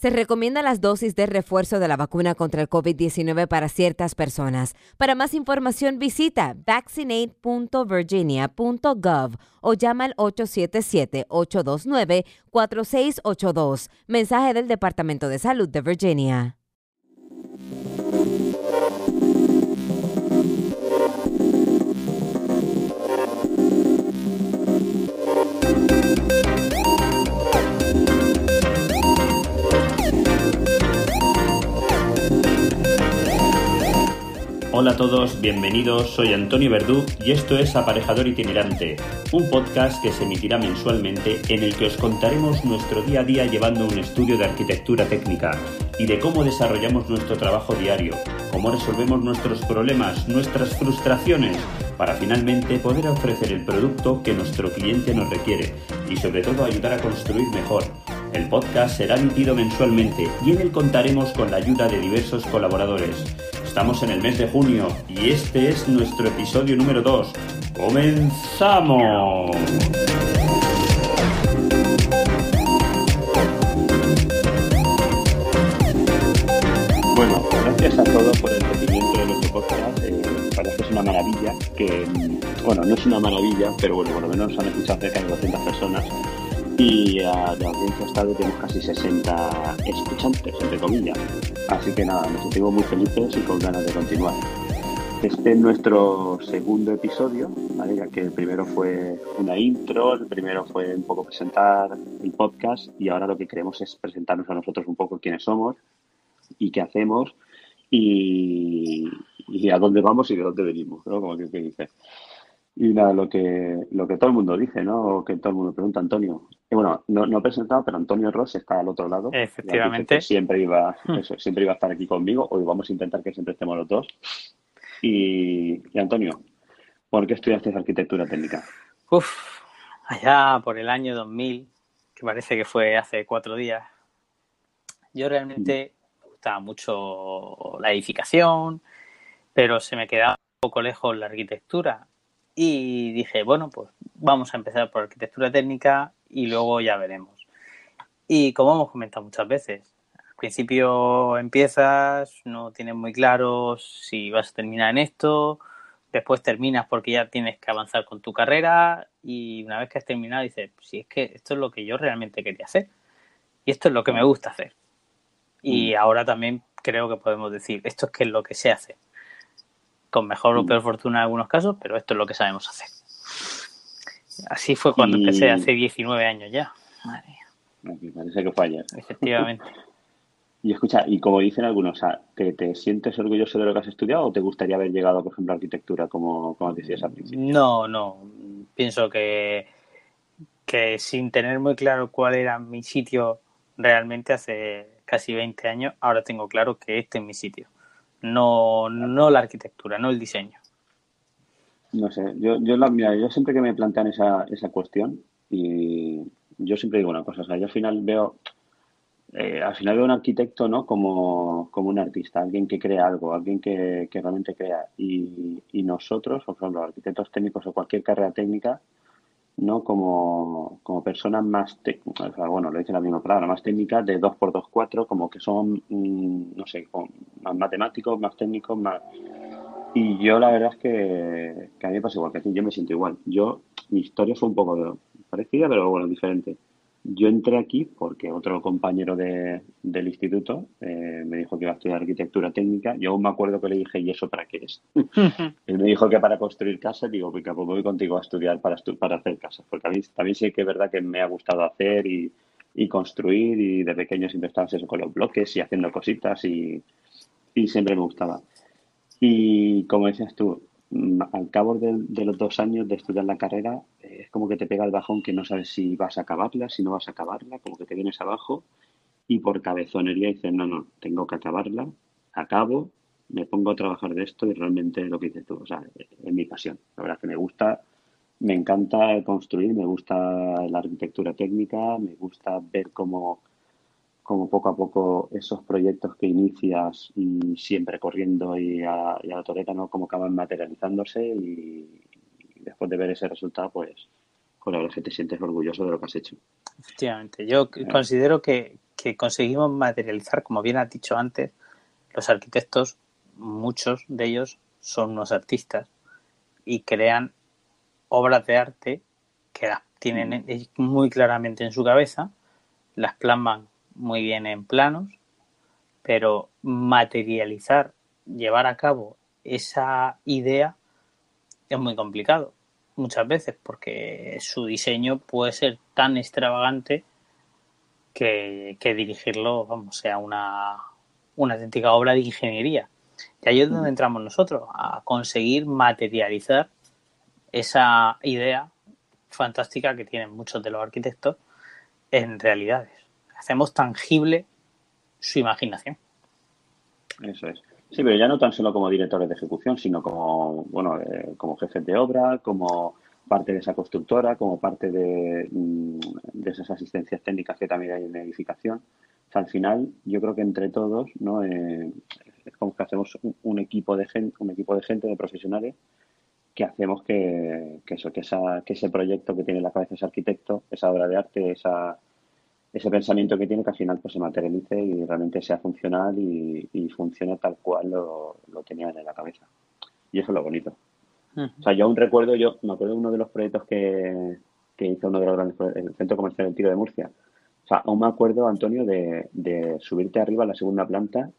Se recomienda las dosis de refuerzo de la vacuna contra el COVID-19 para ciertas personas. Para más información visita vaccinate.virginia.gov o llama al 877-829-4682. Mensaje del Departamento de Salud de Virginia. Hola a todos, bienvenidos, soy Antonio Verdú y esto es Aparejador Itinerante, un podcast que se emitirá mensualmente en el que os contaremos nuestro día a día llevando un estudio de arquitectura técnica y de cómo desarrollamos nuestro trabajo diario, cómo resolvemos nuestros problemas, nuestras frustraciones, para finalmente poder ofrecer el producto que nuestro cliente nos requiere y sobre todo ayudar a construir mejor. El podcast será emitido mensualmente y en él contaremos con la ayuda de diversos colaboradores. Estamos en el mes de junio y este es nuestro episodio número 2. ¡Comenzamos! Bueno, gracias a todos por el seguimiento de nuestro podcast. Eh, parece que es una maravilla, que, bueno, no es una maravilla, pero bueno, por lo menos han escuchado cerca de 200 personas y uh, de audiencia estable tenemos casi 60 escuchantes, entre comillas. Así que nada, nos sentimos muy felices y con ganas de continuar. Este es nuestro segundo episodio, ¿vale? ya que el primero fue una intro, el primero fue un poco presentar el podcast y ahora lo que queremos es presentarnos a nosotros un poco quiénes somos y qué hacemos y, y a dónde vamos y de dónde venimos, ¿no? Como que, que dice. Y nada, lo que, lo que todo el mundo dice, ¿no? O que todo el mundo pregunta, Antonio. Y bueno, no, no he presentado, pero Antonio Ross está al otro lado. Efectivamente. Siempre iba, hmm. eso, siempre iba a estar aquí conmigo. Hoy vamos a intentar que siempre estemos los dos. Y, y Antonio, ¿por qué estudiaste arquitectura técnica? Uf, allá por el año 2000, que parece que fue hace cuatro días, yo realmente me gustaba mucho la edificación, pero se me quedaba un poco lejos la arquitectura. Y dije, bueno, pues vamos a empezar por arquitectura técnica y luego ya veremos. Y como hemos comentado muchas veces, al principio empiezas, no tienes muy claro si vas a terminar en esto, después terminas porque ya tienes que avanzar con tu carrera y una vez que has terminado dices, si es que esto es lo que yo realmente quería hacer y esto es lo que me gusta hacer. Y mm. ahora también creo que podemos decir, esto es que es lo que sé hacer con mejor o mm. peor fortuna en algunos casos, pero esto es lo que sabemos hacer. Así fue cuando empecé hace 19 años ya. Madre mía. Parece que fue ayer. Efectivamente. Y escucha, y como dicen algunos, ¿te, ¿te, sientes orgulloso de lo que has estudiado o te gustaría haber llegado, por ejemplo, a arquitectura como, como decías al principio? No, no. Pienso que, que sin tener muy claro cuál era mi sitio realmente hace casi 20 años, ahora tengo claro que este es mi sitio no, no la arquitectura, no el diseño. No sé, yo, yo, la, mira, yo siempre que me plantean esa, esa cuestión, y yo siempre digo una cosa, o sea, yo al final veo, eh, al final veo un arquitecto, ¿no? Como, como un artista, alguien que crea algo, alguien que, que realmente crea. Y, y nosotros, por ejemplo, arquitectos técnicos o cualquier carrera técnica, ¿no? Como, como personas más, bueno, lo dice la misma palabra, más técnicas de 2x2, como que son, mm, no sé, más matemáticos, más técnicos, más... Y yo la verdad es que, que a mí me pasa igual que yo me siento igual. Yo, mi historia fue un poco parecida, pero bueno, diferente. Yo entré aquí porque otro compañero de, del instituto eh, me dijo que iba a estudiar arquitectura técnica. Yo aún me acuerdo que le dije, ¿y eso para qué es? Él me dijo que para construir casas. Digo, pues, voy contigo a estudiar para, para hacer casas. Porque a mí también sí que es verdad que me ha gustado hacer y, y construir. Y de pequeño siempre estaba eso con los bloques y haciendo cositas. Y, y siempre me gustaba. Y como decías tú, al cabo de, los dos años de estudiar la carrera, es como que te pega el bajón que no sabes si vas a acabarla, si no vas a acabarla, como que te vienes abajo y por cabezonería dices, no, no, tengo que acabarla, acabo me pongo a trabajar de esto y realmente lo que dices tú, o sea, es mi pasión. La verdad que me gusta, me encanta construir, me gusta la arquitectura técnica, me gusta ver cómo, cómo poco a poco esos proyectos que inicias y siempre corriendo y a, la toreta, ¿no? Cómo acaban materializándose y, después de ver ese resultado, pues con la verdad que te sientes orgulloso de lo que has hecho. Efectivamente, yo considero que, que conseguimos materializar, como bien has dicho antes, los arquitectos, muchos de ellos son unos artistas y crean obras de arte que las tienen mm. muy claramente en su cabeza, las plasman muy bien en planos, pero materializar, llevar a cabo esa idea es muy complicado muchas veces porque su diseño puede ser tan extravagante que, dirigirlo, vamos, sea una, una auténtica obra de ingeniería. Y ahí es donde entramos nosotros, a conseguir materializar esa idea fantástica que tienen muchos de los arquitectos en realidades. Hacemos tangible su imaginación. Eso es. Sí, pero ya no tan solo como directores de ejecución, sino como, bueno, eh, como jefes de obra, como parte de esa constructora, como parte de, mm, de, esas asistencias técnicas que también hay en edificación. al final, yo creo que entre todos, ¿no? Eh, es como que hacemos un, equipo de gente, un equipo de gente, de profesionales, que hacemos que, que eso, que, esa, que ese proyecto que tiene en la cabeza ese arquitecto, esa obra de arte, esa, ese pensamiento que tiene, que al final pues se materialice y realmente sea funcional y, y funcione tal cual lo, lo tenía en la cabeza. Y eso es lo bonito. O sea, yo aún recuerdo, yo me acuerdo de uno de los proyectos que, que hizo uno de los grandes, el Centro Comercial del Tiro de Murcia. O sea, aún me acuerdo, Antonio, de, de subirte arriba a la segunda planta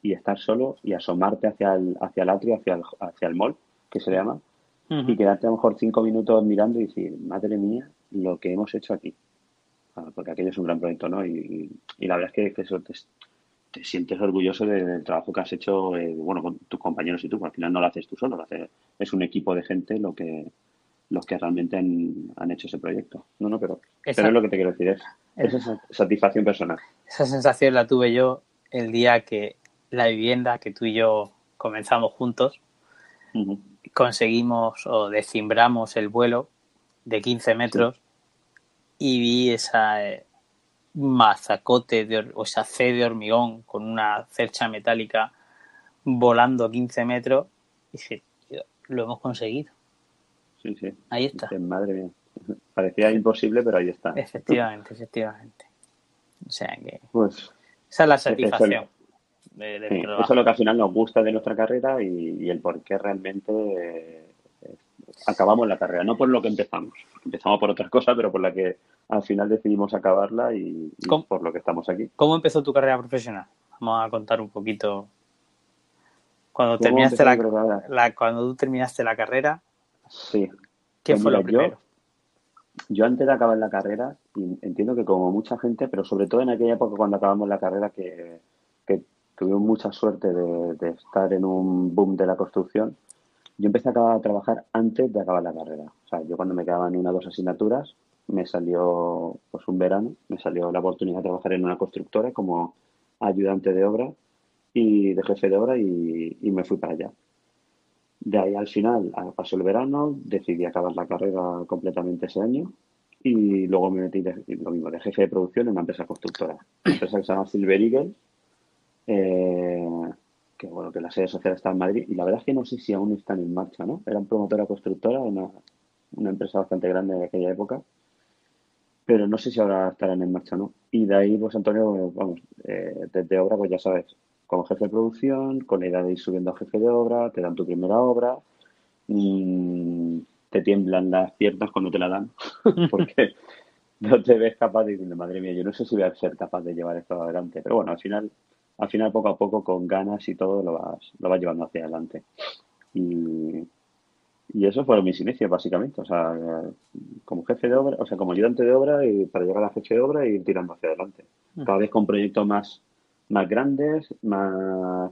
y estar solo y asomarte hacia el, hacia el atrio, hacia el, hacia el mall, que se llama, y quedarte a lo mejor cinco minutos mirando y decir, madre mía, lo que hemos hecho aquí. Ah, porque aquello es un gran proyecto, ¿no? Y, y, la verdad es que, eso te, te, sientes orgulloso del trabajo que has hecho, eh, bueno, con tus compañeros y tú, al final no lo haces tú solo, lo haces, es un equipo de gente lo que los que realmente han, hecho ese proyecto. No, no, pero, pero es lo que te quiero decir, es, esa satisfacción personal. Esa sensación la tuve yo el día que la vivienda que tú y yo comenzamos juntos, conseguimos o descimbramos el vuelo de 15 metros y vi esa eh, mazacote de, o esa C de hormigón con una cercha metálica volando 15 metros y dije, lo hemos conseguido. Sí, sí. Ahí está. Madre mía. Parecía imposible, pero ahí está. Efectivamente, efectivamente. O sea que. Pues. Esa es la satisfacción. eso es lo que al final nos gusta de nuestra carrera y, el por qué realmente eh, acabamos la carrera. No por lo que empezamos. Empezamos por otras cosas, pero por la que al final decidimos acabarla y, por lo que estamos aquí. ¿Cómo empezó tu carrera profesional? Vamos a contar un poquito. Cuando terminaste la, cuando tú terminaste la carrera, sí. ¿qué pues fue lo primero? Yo, antes de acabar la carrera, y entiendo que como mucha gente, pero sobre todo en aquella época cuando acabamos la carrera, que, que tuvimos mucha suerte de, estar en un boom de la construcción, yo empecé a trabajar antes de acabar la carrera. O sea, yo cuando me quedaban una o dos asignaturas, me salió pues un verano, me salió la oportunidad de trabajar en una constructora como ayudante de obra y de jefe de obra y, me fui para allá. De ahí al final pasó el verano, decidí acabar la carrera completamente ese año y luego me metí de, lo mismo de jefe de producción en una empresa constructora, una empresa que se llama Silver Eagle, eh, que bueno que la sede social está en Madrid y la verdad es que no sé si aún están en marcha, ¿no? Eran promotora constructora, una, una empresa bastante grande de aquella época pero no sé si ahora estarán en marcha no. Y de ahí, pues Antonio, vamos, eh, desde obra, pues ya sabes, como jefe de producción, con la idea de ir subiendo a jefe de obra, te dan tu primera obra, y te tiemblan las piernas cuando te la dan, porque no te ves capaz de decir, madre mía, yo no sé si voy a ser capaz de llevar esto adelante, pero bueno, al final, al final poco a poco, con ganas y todo, lo vas, lo vas llevando hacia adelante. Y, y eso fueron mis inicios, básicamente. O sea, como jefe de obra, o sea, como ayudante de obra y para llegar a la jefe de obra y ir tirando hacia adelante. Cada vez con proyectos más, más grandes, más,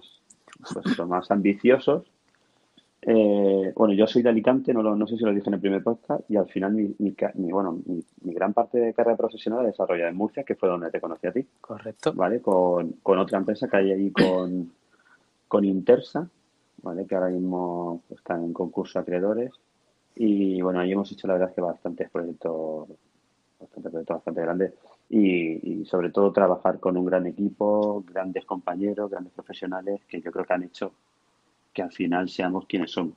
pues más ambiciosos. Eh, bueno, yo soy de Alicante, no, no sé si lo dije en el primer podcast, y al final mi, mi, bueno, mi, gran parte de carrera profesional la desarrollada en Murcia, que fue donde te conocí a ti. Correcto. ¿Vale? Con, con otra empresa que hay ahí con con Intersa, ¿vale? que ahora mismo están en concurso acreedores. Y bueno, ahí hemos hecho la verdad que bastantes proyectos, bastante proyectos bastante grandes. Y, sobre todo trabajar con un gran equipo, grandes compañeros, grandes profesionales que yo creo que han hecho que al final seamos quienes somos.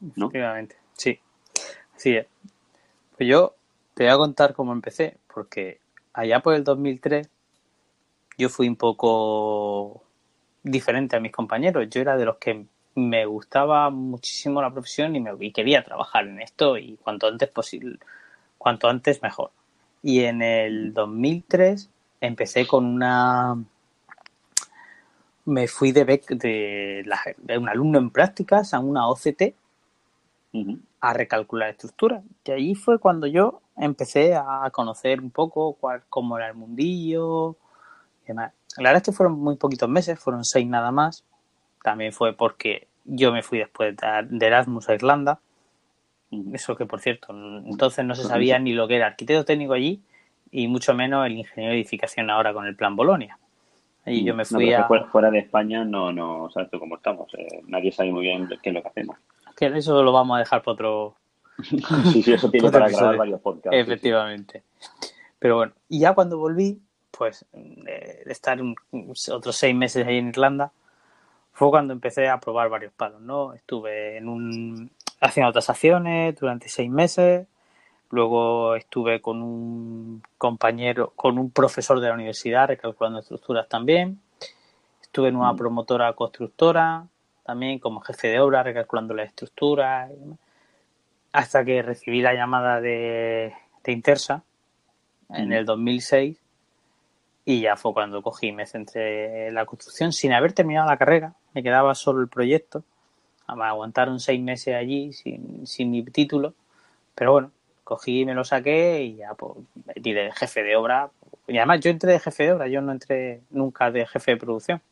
¿no? Efectivamente, sí. Así es. Pues yo te voy a contar cómo empecé, porque allá por el 2003 yo fui un poco diferente a mis compañeros. Yo era de los que me gustaba muchísimo la profesión y, me, quería trabajar en esto y cuanto antes posible, cuanto antes mejor. Y en el 2003 empecé con una me fui de, de, de, un alumno en prácticas a una OCT a recalcular estructuras. Y ahí fue cuando yo empecé a conocer un poco cuál, cómo era el mundillo y demás. La verdad es que fueron muy poquitos meses, fueron seis nada más. También fue porque yo me fui después de Erasmus a Irlanda. Eso que, por cierto, entonces no se sabía ni lo que era arquitecto técnico allí y mucho menos el ingeniero de edificación ahora con el plan Bolonia. Y yo me fui a... Fuera de España no, no sabes tú cómo estamos. Eh, nadie sabe muy bien qué es lo que hacemos. Que eso lo vamos a dejar para otro, sí, sí, eso tiene para grabar varios podcasts. Efectivamente. Pero bueno, y ya cuando volví, pues de, estar otros seis meses ahí en Irlanda, fue cuando empecé a probar varios palos, ¿no? Estuve en un, haciendo tasaciones durante seis meses, luego estuve con un compañero, con un profesor de la universidad recalculando estructuras también, estuve en una mm. promotora constructora, también como jefe de obra recalculando las estructuras y demás hasta que recibí la llamada de, Intersa en el 2006 y ya fue cuando cogí me centré en la construcción sin haber terminado la carrera, me quedaba solo el proyecto. Me aguantaron seis meses allí sin, sin mi título, pero bueno, cogí me lo saqué y ya pues de jefe de obra. Y además yo entré de jefe de obra, yo no entré nunca de jefe de producción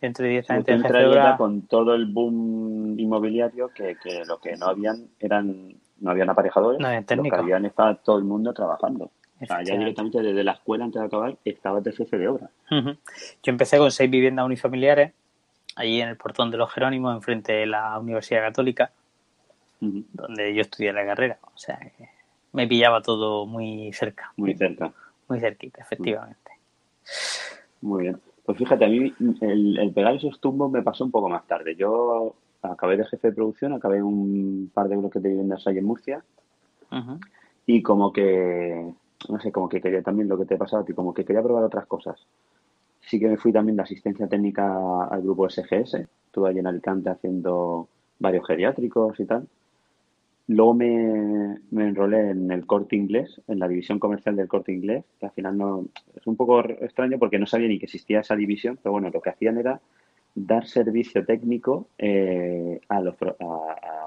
entre directamente en jefe con todo el boom inmobiliario que, que, lo que no habían eran no habían aparejadores, no lo que habían estaba todo el mundo trabajando. O sea, ya directamente desde la escuela antes de acabar estaba de jefe de obra. Yo empecé con seis viviendas unifamiliares allí en el portón de los Jerónimos, enfrente de la Universidad Católica, donde yo estudié la carrera. O sea, me pillaba todo muy cerca. Muy cerca. Muy cerquita, efectivamente. Muy bien. Pues fíjate, a mí el, pegar esos tumbos me pasó un poco más tarde. Yo acabé de jefe de producción, acabé un par de bloques de viviendas ahí en Murcia y como que, no sé, como que quería también lo que te he pasado a como que quería probar otras cosas. Sí que me fui también de asistencia técnica al grupo SGS, estuve allí en Alicante haciendo varios geriátricos y tal. Luego me, enrolé en el corte inglés, en la división comercial del corte inglés, que al final no es un poco extraño porque no sabía ni que existía esa división, pero bueno, lo que hacían era dar servicio técnico eh, a, los,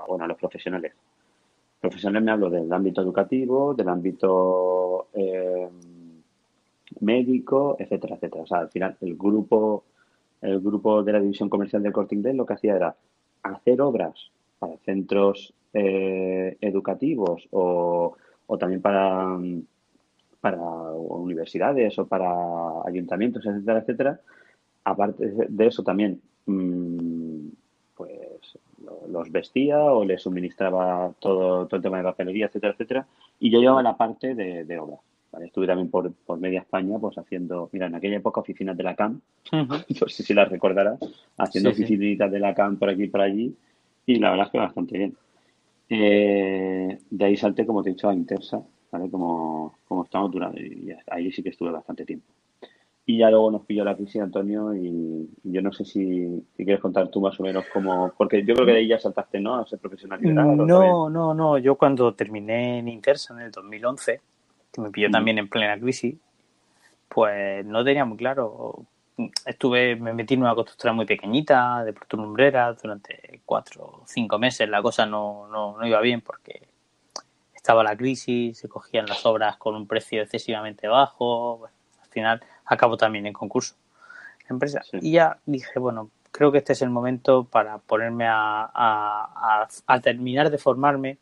bueno, a los profesionales. Profesionales me hablo del ámbito educativo, del ámbito eh, médico, etcétera, etcétera. O sea, al final el grupo, el grupo de la división comercial del corte inglés lo que hacía era hacer obras para centros eh, educativos o, también para, para universidades o para ayuntamientos, etcétera, etcétera. Aparte de eso también, mm, pues los vestía o les suministraba todo, todo el tema de papelería, etcétera, etcétera. Y yo llevaba la parte de, obra. Estuve también por, por, media España, pues haciendo, mira, en aquella época oficinas de la CAM, no sé si las recordarás, haciendo oficinas de la CAM por aquí y por allí, y la verdad es que bastante bien. Eh, de ahí salté, como te he dicho, a Intersa, ¿vale? Como, como estamos durando, y ahí sí que estuve bastante tiempo. Y ya luego nos pilló la crisis, Antonio, y, yo no sé si, quieres contar tú más o menos cómo, porque yo creo que de ahí ya saltaste, ¿no? A ser profesional No, no, no, yo cuando terminé en Intersa en el 2011, que me pilló también en plena crisis, pues no tenía muy claro estuve, me metí en una constructora muy pequeñita, de Lumbrera, durante cuatro o cinco meses. La cosa no, no, no, iba bien porque estaba la crisis, se cogían las obras con un precio excesivamente bajo. al final acabo también en concurso empresa. Y ya dije, bueno, creo que este es el momento para ponerme a, a, a, terminar de formarme.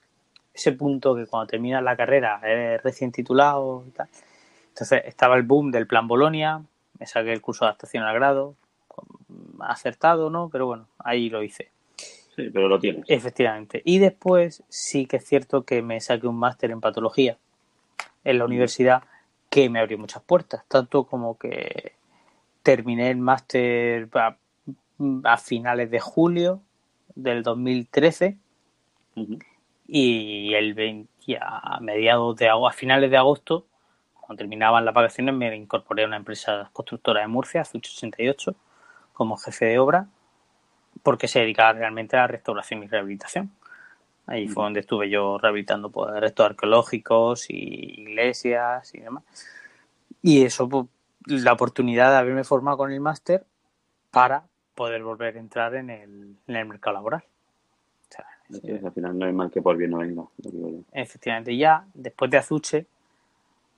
Ese punto que cuando terminas la carrera eres recién titulado y tal. Entonces estaba el boom del plan Bolonia, me saqué el curso de adaptación al grado, acertado, ¿no? Pero bueno, ahí lo hice. Sí, pero lo tienes. Efectivamente. Y después sí que es cierto que me saqué un máster en patología en la universidad que me abrió muchas puertas, tanto como que terminé el máster a, finales de julio del 2013 y el 20, a mediados de a finales de agosto, cuando terminaban las vacaciones, me incorporé a una empresa constructora de Murcia, Z88, como jefe de obra, porque se dedicaba realmente a la restauración y rehabilitación. Ahí fue donde estuve yo rehabilitando pues, restos arqueológicos y iglesias y demás. Y eso, pues, la oportunidad de haberme formado con el máster para poder volver a entrar en el, en el mercado laboral. al final no hay mal que por bien no venga. Efectivamente, ya después de Azuche,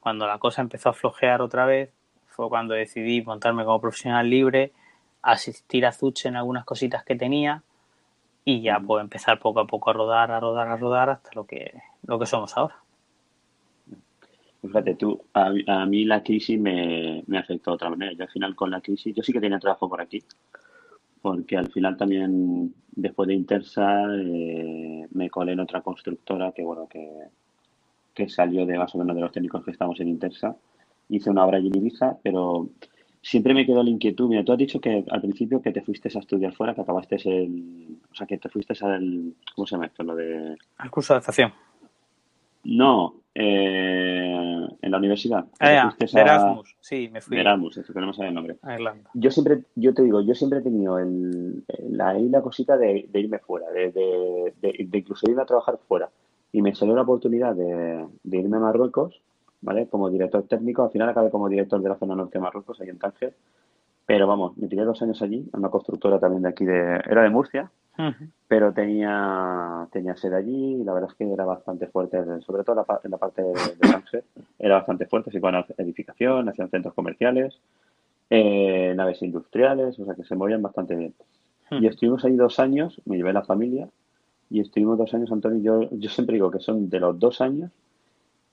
cuando la cosa empezó a flojear otra vez, fue cuando decidí montarme como profesional libre, asistir a Azuche en algunas cositas que tenía y ya puedo empezar poco a poco a rodar, a rodar, a rodar hasta lo que, lo que somos ahora. Fíjate tú, a, mí la crisis me, afectó de otra manera. Yo al final con la crisis, yo sí que tenía trabajo por aquí, porque al final también después de Intersa eh, me colé en otra constructora que bueno que, que salió de más o menos de los técnicos que estamos en Intersa. Hice una obra en Ibiza, pero siempre me quedó la inquietud. Mira, tú has dicho que al principio que te fuiste a estudiar fuera, que acabaste el. O sea, que te fuiste al. ¿Cómo se llama esto? Lo de. Al curso de adaptación. No, eh, en la universidad. Ah, Erasmus, sí, me fui. Erasmus, eso que no me el nombre. A Irlanda. Yo siempre, yo te digo, yo siempre he tenido el, la, la cosita de, irme fuera, de, de, incluso ir a trabajar fuera. Y me salió la oportunidad de, irme a Marruecos, ¿vale? Como director técnico. Al final acabé como director de la zona norte de Marruecos, ahí en Tánger. Pero vamos, me tiré dos años allí, en una constructora también de aquí, de, era de Murcia, pero tenía, tenía sede allí y la verdad es que era bastante fuerte, sobre todo en la parte de, de era bastante fuerte, se iban a edificación, hacían centros comerciales, eh, naves industriales, o sea que se movían bastante bien. Y estuvimos ahí dos años, me llevé la familia y estuvimos dos años, Antonio, yo, yo siempre digo que son de los dos años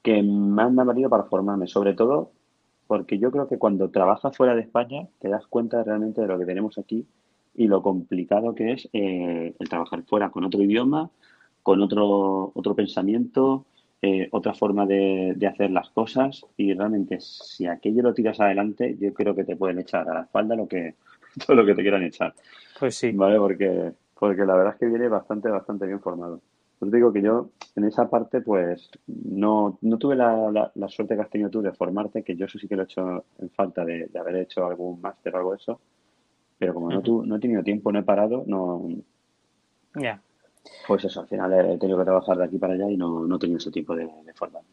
que más me han valido para formarme, sobre todo porque yo creo que cuando trabajas fuera de España te das cuenta realmente de lo que tenemos aquí y lo complicado que es eh, el trabajar fuera con otro idioma, con otro, otro pensamiento, eh, otra forma de, hacer las cosas y realmente si aquello lo tiras adelante yo creo que te pueden echar a la espalda lo que todo lo que te quieran echar. Pues sí. ¿Vale? Porque, porque la verdad es que viene bastante, bastante bien formado. Pues digo que yo en esa parte pues no, no tuve la, la, suerte que has tenido tú de formarte, que yo eso sí que lo he hecho en falta de, de haber hecho algún máster o algo de eso pero como no, tu, no he tenido tiempo, no he parado, no... Ya. Pues eso, al final he tenido que trabajar de aquí para allá y no, no he tenido ese tiempo de, de formarme.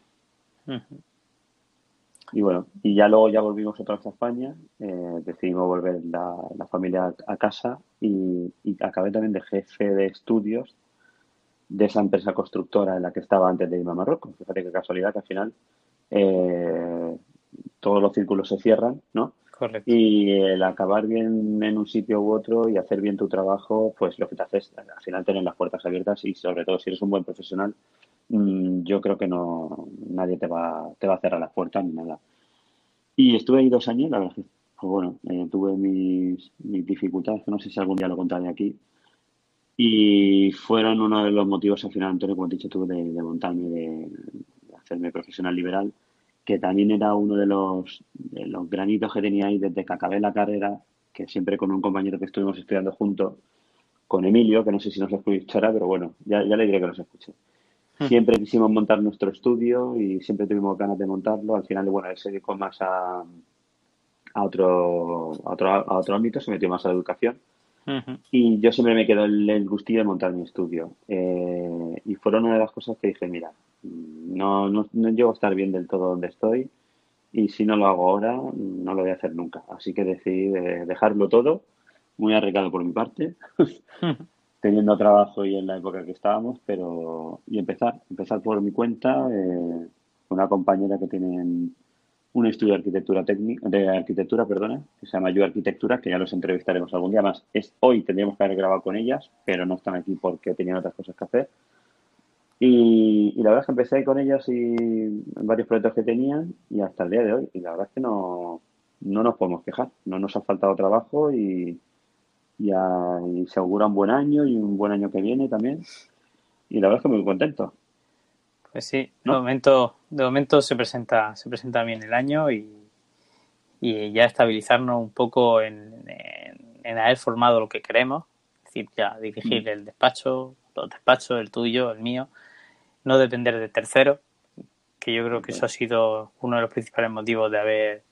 Y bueno, y ya luego ya volvimos otra vez a España, eh, decidimos volver la, la familia a, casa y, acabé también de jefe de estudios de esa empresa constructora en la que estaba antes de irme a Marruecos. Fíjate qué casualidad que al final eh, todos los círculos se cierran, ¿no? Y el acabar bien en un sitio u otro y hacer bien tu trabajo, pues lo que te hace es al final tener las puertas abiertas y sobre todo si eres un buen profesional, yo creo que no nadie te va, te va a cerrar las puertas ni nada. Y estuve ahí dos años, la verdad, pues bueno, eh, tuve mis, dificultades, que no sé si algún día lo contaré aquí. Y fueron uno de los motivos al final, Antonio, como he dicho tú, de, de montarme, de hacerme profesional liberal que también era uno de los, de los granitos que tenía ahí desde que acabé la carrera, que siempre con un compañero que estuvimos estudiando juntos, con Emilio, que no sé si nos escuchará, pero bueno, ya, ya le diré que nos escuche. Hmm. Siempre quisimos montar nuestro estudio y siempre tuvimos ganas de montarlo. Al final, bueno, él se dedicó más a, a, otro, a, otro, a otro ámbito, se metió más a la educación. Y yo siempre me quedó el, gustillo de montar mi estudio. Eh, y fueron una de las cosas que dije, mira, no, no, no llego a estar bien del todo donde estoy y si no lo hago ahora, no lo voy a hacer nunca. Así que decidí dejarlo todo, muy arriesgado por mi parte, teniendo trabajo y en la época que estábamos, pero y empezar, empezar por mi cuenta, eh, una compañera que tiene un estudio de arquitectura técnica, de arquitectura, perdona, que se llama Yo Arquitectura, que ya los entrevistaremos algún día más. Es hoy tendríamos que haber grabado con ellas, pero no están aquí porque tenían otras cosas que hacer. Y, la verdad es que empecé con ellas y varios proyectos que tenían y hasta el día de hoy. Y la verdad es que no, no nos podemos quejar. No nos ha faltado trabajo y, y, se augura un buen año y un buen año que viene también. Y la verdad es que muy contento. Pues sí, de momento, de momento se presenta, se presenta bien el año y, y ya estabilizarnos un poco en, en, haber formado lo que queremos, es decir, ya dirigir mm. el despacho, los despachos, el tuyo, el mío, no depender de terceros, que yo creo que eso ha sido uno de los principales motivos de haber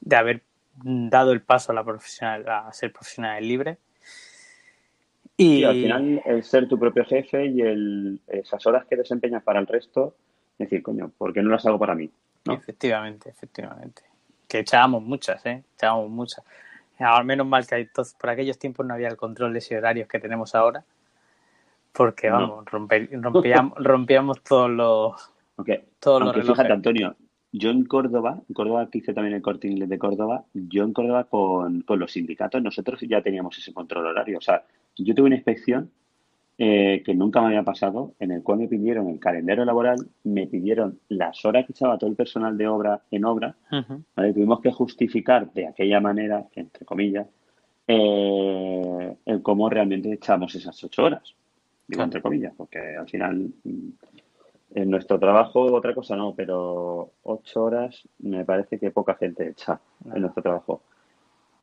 de haber dado el paso a la profesional a ser profesional libre. Y al final el ser tu propio jefe y el, esas horas que desempeñas para el resto decir coño ¿por qué no las hago para mí? efectivamente efectivamente. Que echábamos muchas eh echábamos muchas. Al menos mal que por aquellos tiempos no había el control de ese horarios que tenemos ahora porque vamos rompíamos, rompíamos todos los todos los relojes. fíjate Antonio yo en Córdoba, en Córdoba que hice también el corte inglés de Córdoba, yo en Córdoba con, con, los sindicatos, nosotros ya teníamos ese control horario. O sea, yo tuve una inspección eh, que nunca me había pasado, en el cual me pidieron el calendario laboral, me pidieron las horas que echaba todo el personal de obra en obra, tuvimos que justificar de aquella manera, entre comillas, eh, el cómo realmente echamos esas ocho horas, digo entre comillas, porque al final mm, en nuestro trabajo, otra cosa no, pero ocho horas me parece que poca gente echa en nuestro trabajo.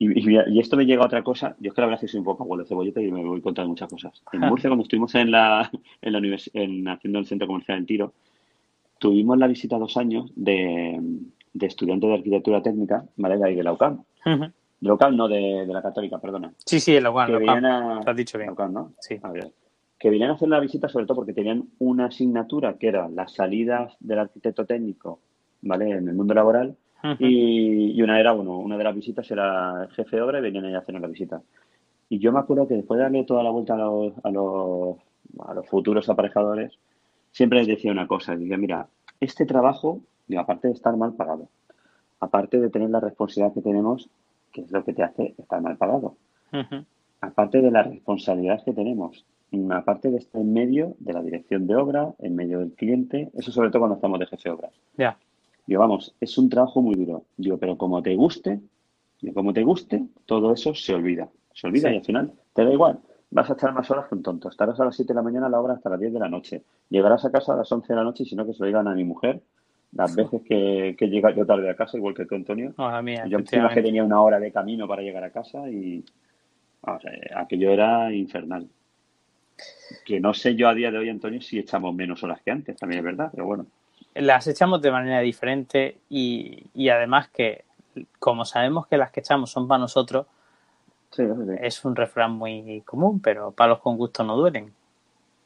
Y, esto me llega a otra cosa. Yo es que la verdad es que soy un poco abuelo de cebolleta y me voy contando muchas cosas. En Murcia, cuando estuvimos en la, en la en, haciendo el centro comercial en Tiro, tuvimos la visita dos años de, de estudiantes de arquitectura técnica, ¿vale? De ahí de la UCAM. De la UCAM, no de, de, la Católica, perdona. Sí, sí, de la UCAM. Que A... has dicho bien. La UCAM, ¿no? Sí. A ver que vinieron a hacer la visita sobre todo porque tenían una asignatura que era las salidas del arquitecto técnico, ¿vale? En el mundo laboral. y, una era, bueno, una de las visitas era el jefe de obra y venían a hacer la visita. Y yo me acuerdo que después de darle toda la vuelta a los, a los, a los futuros aparejadores, siempre les decía una cosa. Decía, mira, este trabajo, digo, aparte de estar mal pagado, aparte de tener la responsabilidad que tenemos, que es lo que te hace estar mal pagado, aparte de la responsabilidad que tenemos aparte de estar en medio de la dirección de obra, en medio del cliente, eso sobre todo cuando estamos de jefe de obras. Ya. Digo, vamos, es un trabajo muy duro. Digo, pero como te guste, digo, como te guste, todo eso se olvida. Se olvida y al final te da igual. Vas a estar más horas que un tonto. Estarás a las 7 de la mañana a la obra hasta las 10 de la noche. Llegarás a casa a las 11 de la noche y si no que se lo digan a mi mujer. Las veces que, que llega yo tarde a casa, igual que tú, Antonio. mía, yo pensaba que tenía una hora de camino para llegar a casa y vamos, aquello era infernal. Que no sé yo a día de hoy, Antonio, si echamos menos horas que antes, también es verdad, pero bueno. Las echamos de manera diferente y, además que, como sabemos que las que echamos son para nosotros, es un refrán muy común, pero palos con gusto no duelen.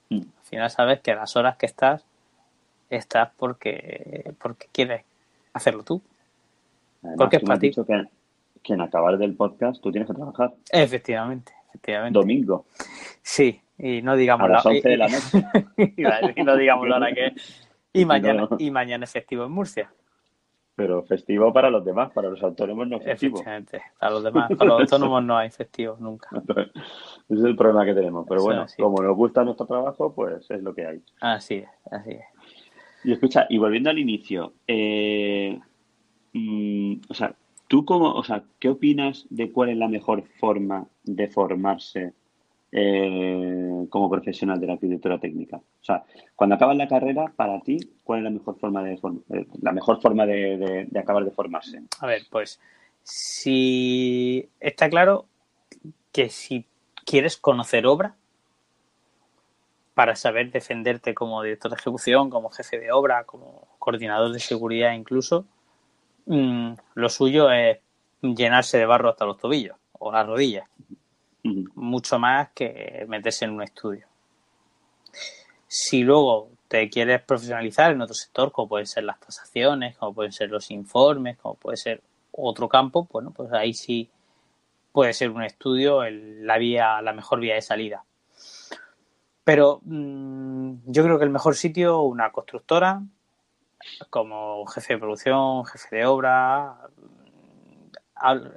Mm. Al final sabes que las horas que estás, estás porque, porque quieres hacerlo tú. porque es para ti. Que, que en acabar del podcast tú tienes que trabajar. Efectivamente, efectivamente. Domingo. Sí, y no digamos a las 11 de la noche. y no digamos la hora que y mañana y mañana es festivo en Murcia. Pero festivo para los demás, para los autónomos no festivo. Efectivamente, para los demás, para los autónomos no hay festivos nunca. Ese es el problema que tenemos. Pero bueno, como nos gusta nuestro trabajo, pues es lo que hay. Así es, así es. Y escucha, y volviendo al inicio, eh, mm, o sea, ¿tú cómo, o sea, qué opinas de cuál es la mejor forma de formarse eh, como profesional de la arquitectura técnica? O sea, cuando acabas la carrera, para ti, ¿cuál es la mejor forma de eh, la mejor forma de, acabar de formarse? A ver, pues si está claro que si quieres conocer obra para saber defenderte como director de ejecución, como jefe de obra, como coordinador de seguridad incluso, mm, lo suyo es llenarse de barro hasta los tobillos o las rodillas mucho más que meterse en un estudio. Si luego te quieres profesionalizar en otro sector, como pueden ser las tasaciones, como pueden ser los informes, como puede ser otro campo, bueno, pues ahí sí puede ser un estudio la vía, la mejor vía de salida. Pero mm, yo creo que el mejor sitio, una constructora, como jefe de producción, jefe de obra,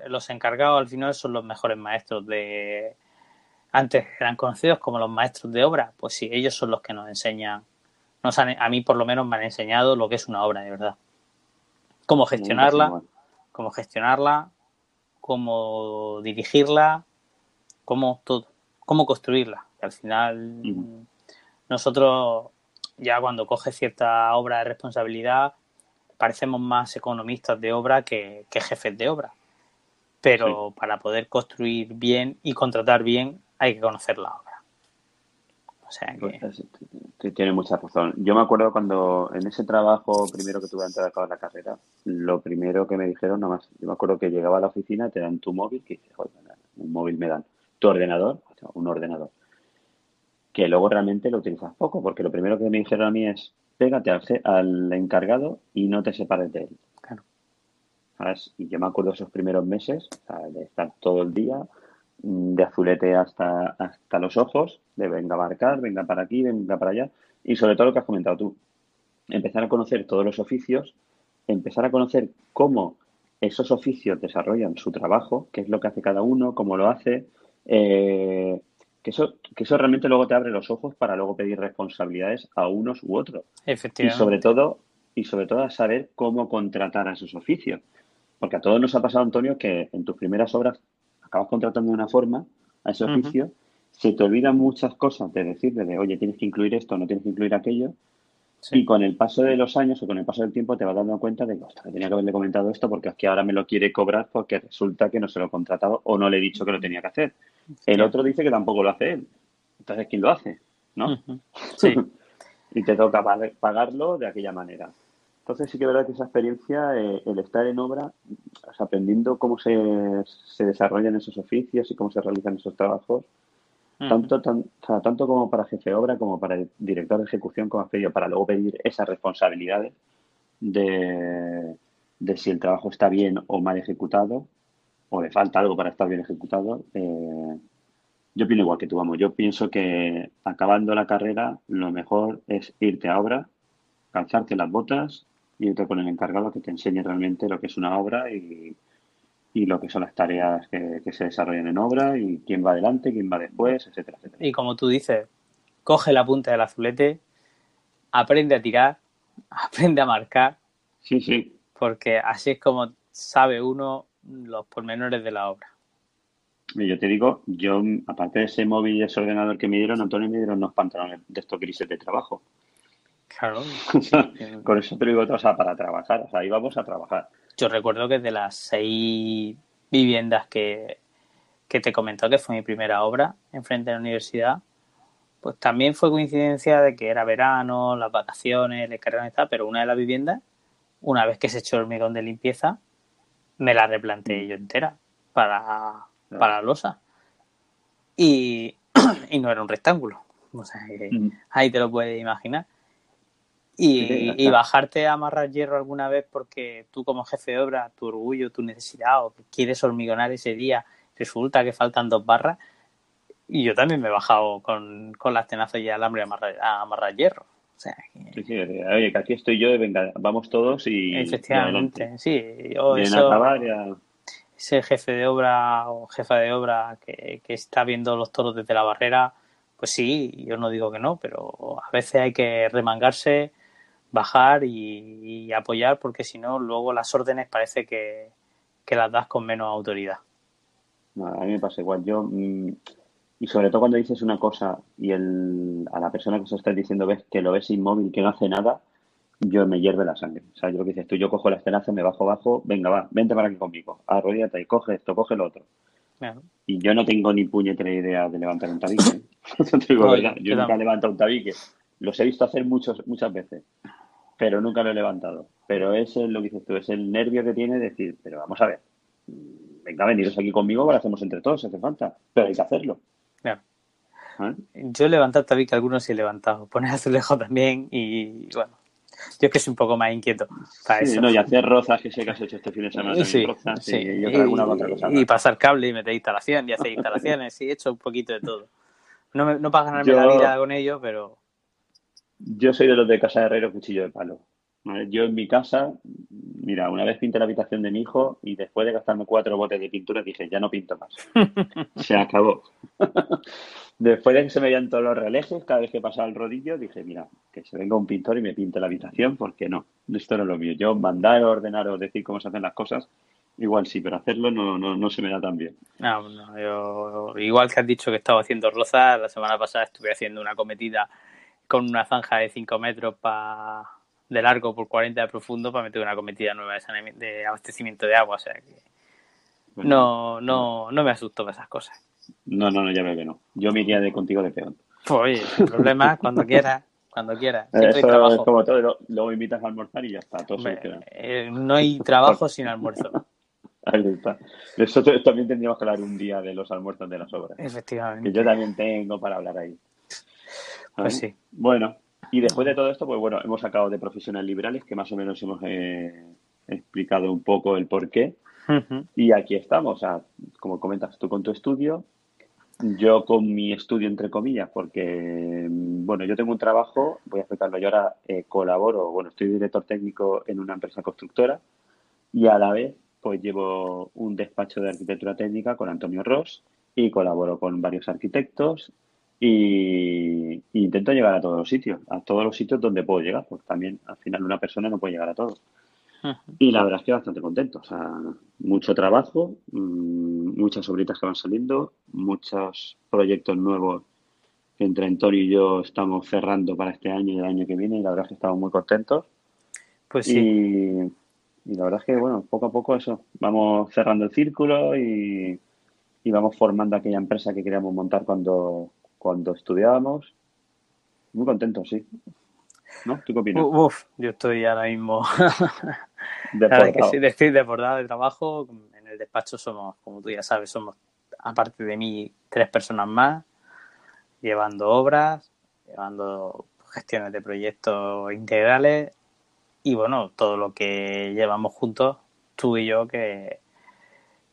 los encargados al final son los mejores maestros de... Antes eran conocidos como los maestros de obra, pues sí, ellos son los que nos enseñan, nos a mí por lo menos me han enseñado lo que es una obra de verdad. Cómo gestionarla, cómo gestionarla, cómo dirigirla cómo todo, cómo construirla. al final, nosotros ya cuando coges cierta obra de responsabilidad, parecemos más economistas de obra que, jefes de obra. Pero para poder construir bien y contratar bien hay que conocer la obra. O sea que... Tiene mucha razón. Yo me acuerdo cuando en ese trabajo primero que tuve antes de acabar la carrera, lo primero que me dijeron, nada más, yo me acuerdo que llegaba a la oficina, te dan tu móvil, que dices, un móvil me dan, tu ordenador, un ordenador, que luego realmente lo utilizas poco, porque lo primero que me dijeron a mí es, pégate al, encargado y no te separes de él. Claro. Y yo me acuerdo esos primeros meses, de estar todo el día, mm, de azulete hasta, hasta los ojos, de venga a marcar, venga para aquí, venga para allá, y sobre todo lo que has comentado tú, empezar a conocer todos los oficios, empezar a conocer cómo esos oficios desarrollan su trabajo, qué es lo que hace cada uno, cómo lo hace, eh, que eso, que eso realmente luego te abre los ojos para luego pedir responsabilidades a unos u otros. Y sobre todo, y sobre todo a saber cómo contratar a esos oficios. Porque a todos nos ha pasado, Antonio, que en tus primeras obras acabas contratando de una forma a ese oficio, se te olvidan muchas cosas de decirle de, oye, tienes que incluir esto, no tienes que incluir aquello. Y con el paso de los años o con el paso del tiempo te vas dando cuenta de que tenía que haberle comentado esto porque es que ahora me lo quiere cobrar porque resulta que no se lo he contratado o no le he dicho que lo tenía que hacer. El otro dice que tampoco lo hace él. Entonces, ¿quién lo hace? ¿No? Sí. y te toca pagarlo de aquella manera. Entonces sí que es verdad que esa experiencia, eh, el estar en obra, aprendiendo cómo se, se, desarrollan esos oficios y cómo se realizan esos trabajos, tanto, tanto como para jefe de obra como para el director de ejecución, como has pedido, para luego pedir esas responsabilidades de, de si el trabajo está bien o mal ejecutado, o le falta algo para estar bien ejecutado, eh, yo opino igual que tú, vamos. Yo pienso que acabando la carrera, lo mejor es irte a obra, calzarte las botas, irte con el encargado que te enseñe realmente lo que es una obra y, lo que son las tareas que, se desarrollan en obra y quién va adelante, quién va después, etcétera, etcétera. Y como tú dices, coge la punta del azulete, aprende a tirar, aprende a marcar. Sí, sí. Porque así es como sabe uno los pormenores de la obra. Yo te digo, yo, aparte de ese móvil y ese ordenador que me dieron, Antonio me dieron unos pantalones de estos grises de trabajo. Claro. con eso te digo, o sea, para trabajar, o sea, íbamos a trabajar. Yo recuerdo que de las seis viviendas que, que te comentó que fue mi primera obra enfrente de la universidad, pues también fue coincidencia de que era verano, las vacaciones, el y tal, pero una de las viviendas, una vez que se echó el hormigón de limpieza, me la replanteé yo entera para, para la losa. Y, y no era un rectángulo. O sea, mm. ahí te lo puedes imaginar. Y, bajarte a amarrar hierro alguna vez porque tú como jefe de obra, tu orgullo, tu necesidad o quieres hormigonar ese día, resulta que faltan dos barras. Y yo también me he bajado con, las tenazas y alambre a amarrar, a amarrar hierro. O sea, sí, sí, oye, que aquí estoy yo, venga, vamos todos y... Efectivamente, sí. Yo eso, ese jefe de obra o jefa de obra que, está viendo los toros desde la barrera, pues sí, yo no digo que no, pero a veces hay que remangarse, bajar y, apoyar, porque si no, luego las órdenes parece que, las das con menos autoridad. a mí me pasa igual. Yo, mm, y sobre todo cuando dices una cosa y el, a la persona que se está diciendo ves que lo ves inmóvil, que no hace nada, yo me hierve la sangre. O sea, yo lo que dices tú, yo cojo la estenaza, me bajo abajo, venga, va, vente para aquí conmigo, arrodíate y coge esto, coge lo otro. Y yo no tengo ni puñetera idea de levantar un tabique. yo, nunca he levantado un tabique. Los he visto hacer muchos, muchas veces, pero nunca lo he levantado. Pero es lo que dices tú, es el nervio que tiene decir, pero vamos a ver, venga, veniros aquí conmigo, lo hacemos entre todos, hace falta, pero hay que hacerlo. ¿Eh? Yo he levantado tabique, algunos he levantado, poner azulejo también y bueno, yo es que soy un poco más inquieto para eso. No, y hacer rozas que sé que has hecho este fin de semana. Sí, sí. Y, alguna otra cosa y pasar cable y meter instalación y hacer instalaciones. sí, he hecho un poquito de todo. No, me, no para ganarme la vida con ello, pero... Yo soy de los de casa de herrero cuchillo de palo. Yo en mi casa, mira, una vez pinté la habitación de mi hijo y después de gastarme cuatro botes de pintura dije, ya no pinto más. Se acabó. después de que se me veían todos los relejes, cada vez que pasaba el rodillo, dije, mira, que se venga un pintor y me pinte la habitación, porque no, esto no es lo mío. Yo mandar, ordenar o decir cómo se hacen las cosas, igual sí, pero hacerlo no, no, no se me da tan bien. No, no, yo, igual que has dicho que estaba haciendo rozas, la semana pasada estuve haciendo una cometida con una zanja de 5 metros pa, de largo por 40 de profundo para meter una cometida nueva de, de abastecimiento de agua. O sea que no, no, no me asusto por esas cosas. No, no, no, ya veo que no. Yo me iría de contigo de peón. Pues oye, sin problema, cuando quieras, cuando quieras. Eso es como todo, luego invitas a almorzar y ya está, todo eh, No hay trabajo sin almuerzo. Ahí está. Eso también tendríamos que hablar un día de los almuerzos de las obras. Efectivamente. Que yo también tengo para hablar ahí. Pues sí. Bueno, y después de todo esto, pues bueno, hemos sacado de profesionales liberales, que más o menos hemos eh, explicado un poco el por qué. Y aquí estamos, o sea, como comentas tú con tu estudio, yo con mi estudio entre comillas, porque, bueno, yo tengo un trabajo, voy a explicarlo, yo ahora eh, colaboro, bueno, estoy director técnico en una empresa constructora y a la vez pues llevo un despacho de arquitectura técnica con Antonio Ross y colaboro con varios arquitectos y, intento llegar a todos los sitios, a todos los sitios donde puedo llegar, porque también al final una persona no puede llegar a todos. Y la verdad es que bastante contento, o sea, mucho trabajo, mm, muchas obritas que van saliendo, muchos proyectos nuevos que entre Antonio y yo estamos cerrando para este año y el año que viene y la verdad es que estamos muy contentos. Pues sí. Y, y la verdad es que, bueno, poco a poco eso, vamos cerrando el círculo y, y vamos formando aquella empresa que queríamos montar cuando, cuando estudiábamos. Muy contento, sí. ¿No? ¿Tú qué opinas? Uf, yo estoy ahora mismo. Claro que sí, estoy desbordado de trabajo. En el despacho somos, como tú ya sabes, somos, aparte de mí, tres personas más, llevando obras, llevando gestiones de proyectos integrales y bueno, todo lo que llevamos juntos, tú y yo, que,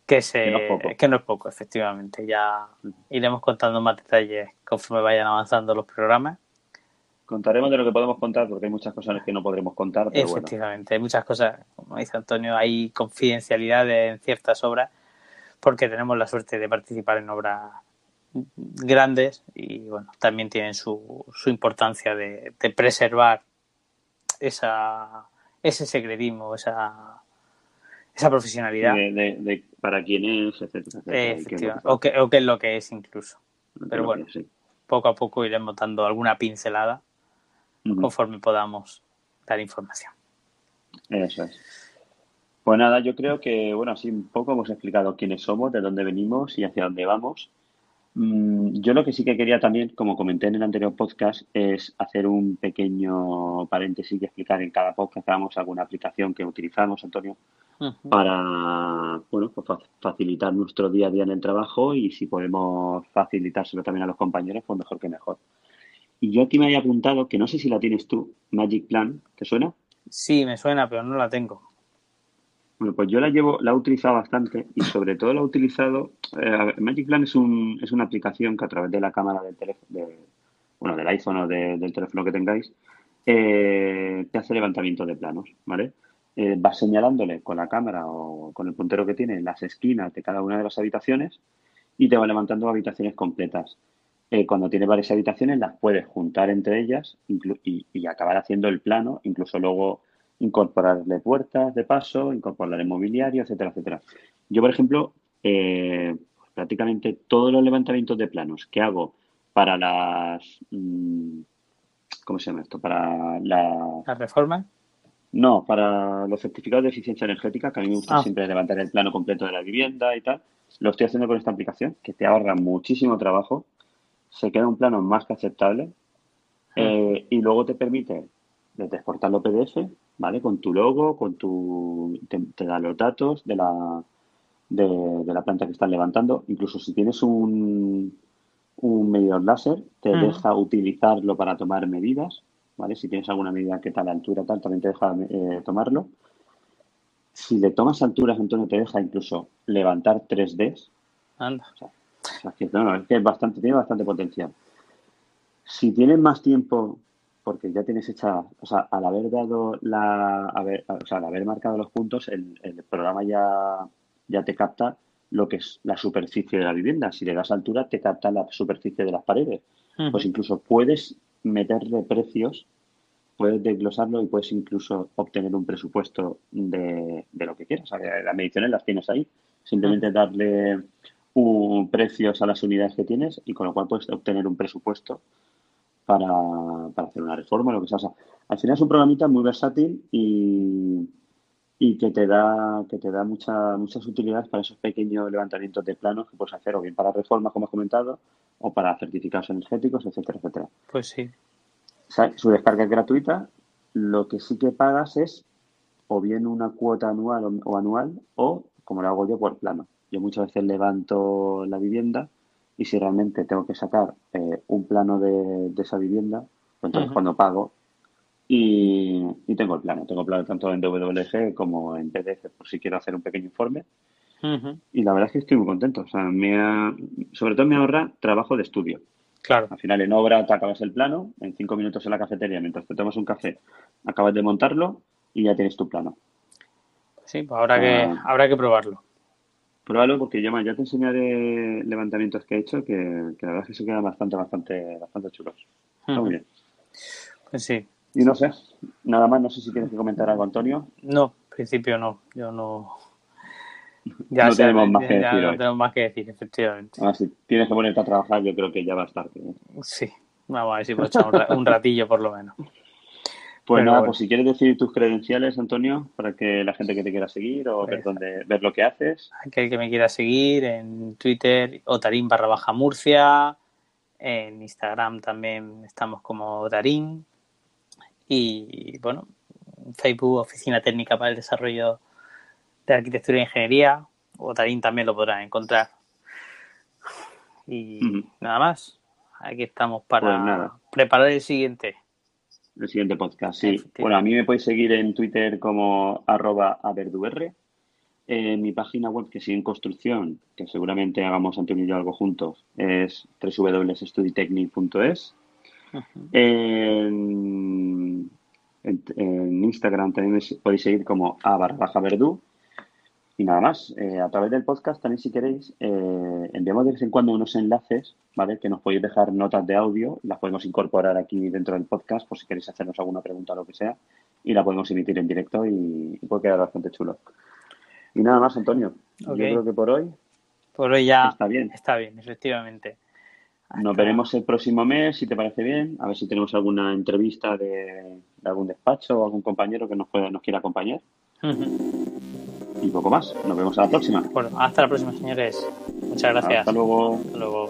que, se, que, no es poco, efectivamente. Ya iremos contando más detalles conforme vayan avanzando los programas. Contaremos de lo que podemos contar porque hay muchas cosas que no podremos contar. efectivamente, hay muchas cosas, como dice Antonio, hay confidencialidad en ciertas obras porque tenemos la suerte de participar en obras grandes y bueno, también tienen su, su importancia de, de preservar esa, ese secretismo, esa esa profesionalidad. De, para quién es, etcétera. O, qué es lo que es incluso. Pero bueno, poco a poco iremos dando alguna pincelada conforme podamos dar información. Eso es. Pues nada, yo creo que, bueno, así un poco hemos explicado quiénes somos, de dónde venimos y hacia dónde vamos. Mm, yo lo que sí que quería también, como comenté en el anterior podcast, es hacer un pequeño paréntesis y explicar en cada podcast que hagamos alguna aplicación que utilizamos, Antonio, para bueno, pues facilitar nuestro día a día en el trabajo y si podemos facilitárselo también a los compañeros, pues mejor que mejor. Y yo aquí me había apuntado, que no sé si la tienes tú, Magic Plan, ¿te suena? Sí, me suena, pero no la tengo. Bueno, pues yo la llevo, la he utilizado bastante y sobre todo la he utilizado. Eh, Magic Plan es, un, es una aplicación que a través de la cámara del teléfono, bueno, del iPhone o del teléfono que tengáis, eh, te hace levantamiento de planos, ¿vale? eh, va señalándole con la cámara o con el puntero que tiene las esquinas de cada una de las habitaciones y te va levantando habitaciones completas. Eh, cuando tiene varias habitaciones las puedes juntar entre ellas y, acabar haciendo el plano, incluso luego incorporarle puertas de paso, incorporarle mobiliario, etcétera, etcétera. Yo, por ejemplo, eh, prácticamente todos los levantamientos de planos que hago para las... Mm, ¿Cómo se llama esto? Para la... ¿La reforma? No, para los certificados de eficiencia energética, que a mí me gusta ah. siempre levantar el plano completo de la vivienda y tal, lo estoy haciendo con esta aplicación, que te ahorra muchísimo trabajo, se queda un plano más que aceptable ah. eh, y luego te permite exportarlo PDF, ¿vale? Con tu logo, con tu... te, da los datos de la, de, la planta que están levantando. Incluso si tienes un, un medidor láser, te mm. deja utilizarlo para tomar medidas ¿vale? Si tienes alguna medida que tal altura, tal, también te deja eh, tomarlo. Si le tomas alturas, entonces te deja incluso levantar 3Ds. Anda. O sea, es que, es bastante, tiene bastante potencial. Si tienes más tiempo, porque ya tienes hecha, o sea, al haber dado la, o sea, al haber marcado los puntos, el, programa ya, ya te capta lo que es la superficie de la vivienda. Si le das altura, te capta la superficie de las paredes. Pues incluso puedes meterle precios puedes desglosarlo y puedes incluso obtener un presupuesto de, lo que quieras. las mediciones las tienes ahí. Simplemente darle un, precios a las unidades que tienes y con lo cual puedes obtener un presupuesto para, hacer una reforma, lo que sea. al final es un programita muy versátil y, y que te da que te da mucha, muchas utilidades para esos pequeños levantamientos de planos que puedes hacer o bien para reformas, como has comentado, o para certificados energéticos, etcétera, etcétera. Pues sí. Su descarga es gratuita. Lo que sí que pagas es o bien una cuota anual o, anual o, como lo hago yo, por plano. Yo muchas veces levanto la vivienda y si realmente tengo que sacar eh, un plano de, esa vivienda, pues entonces cuando pago y, tengo el plano. Tengo el plano tanto en WG como en PDF por si quiero hacer un pequeño informe. Y la verdad es que estoy muy contento. O sea, me sobre todo me ahorra trabajo de estudio. Claro. Al final, en obra te acabas el plano, en cinco minutos en la cafetería, mientras te tomas un café, acabas de montarlo y ya tienes tu plano. Sí, pues habrá, que, habrá que probarlo. Pruébalo porque ya, ya te enseñaré levantamientos que he hecho que, la verdad es que se quedan bastante, bastante, bastante chulos. Está muy bien. Pues sí. Y no sé, nada más, no sé si tienes que comentar algo, Antonio. No, en principio no. Yo no, ya no tenemos más que decir. No tenemos más que decir, efectivamente. Ah, si tienes que ponerte a trabajar, yo creo que ya va a estar. Sí, vamos a ver si puedo echar un, ratillo por lo menos. Pues nada, pues si quieres decir tus credenciales, Antonio, para que la gente que te quiera seguir o ver, pues, dónde, ver lo que haces. Aquel que me quiera seguir en Twitter, Otarín barra baja Murcia. En Instagram también estamos como Otarín. Y bueno, Facebook, Oficina Técnica para el Desarrollo de arquitectura e ingeniería, o también lo podrán encontrar. Y nada más. Aquí estamos para pues preparar el siguiente. El siguiente podcast, sí. Bueno, a mí me podéis seguir en Twitter como arroba averdur. En mi página web que sigue en construcción, que seguramente hagamos Antonio y yo algo juntos, es www.studitechnic.es. en, en, Instagram también podéis seguir como a barra baja verdú y nada más, eh, a través del podcast también si queréis, eh, enviamos de vez en cuando unos enlaces, ¿vale? Que nos podéis dejar notas de audio, las podemos incorporar aquí dentro del podcast por si queréis hacernos alguna pregunta o lo que sea, y la podemos emitir en directo y, puede quedar bastante chulo. Y nada más, Antonio. Yo creo que por hoy. Por hoy ya está bien. Está bien, efectivamente. Nos veremos el próximo mes, si te parece bien. A ver si tenemos alguna entrevista de, algún despacho o algún compañero que nos, pueda, nos quiera acompañar y poco más. Nos vemos a la próxima. Bueno, hasta la próxima, señores. Muchas gracias. Hasta luego. Hasta luego.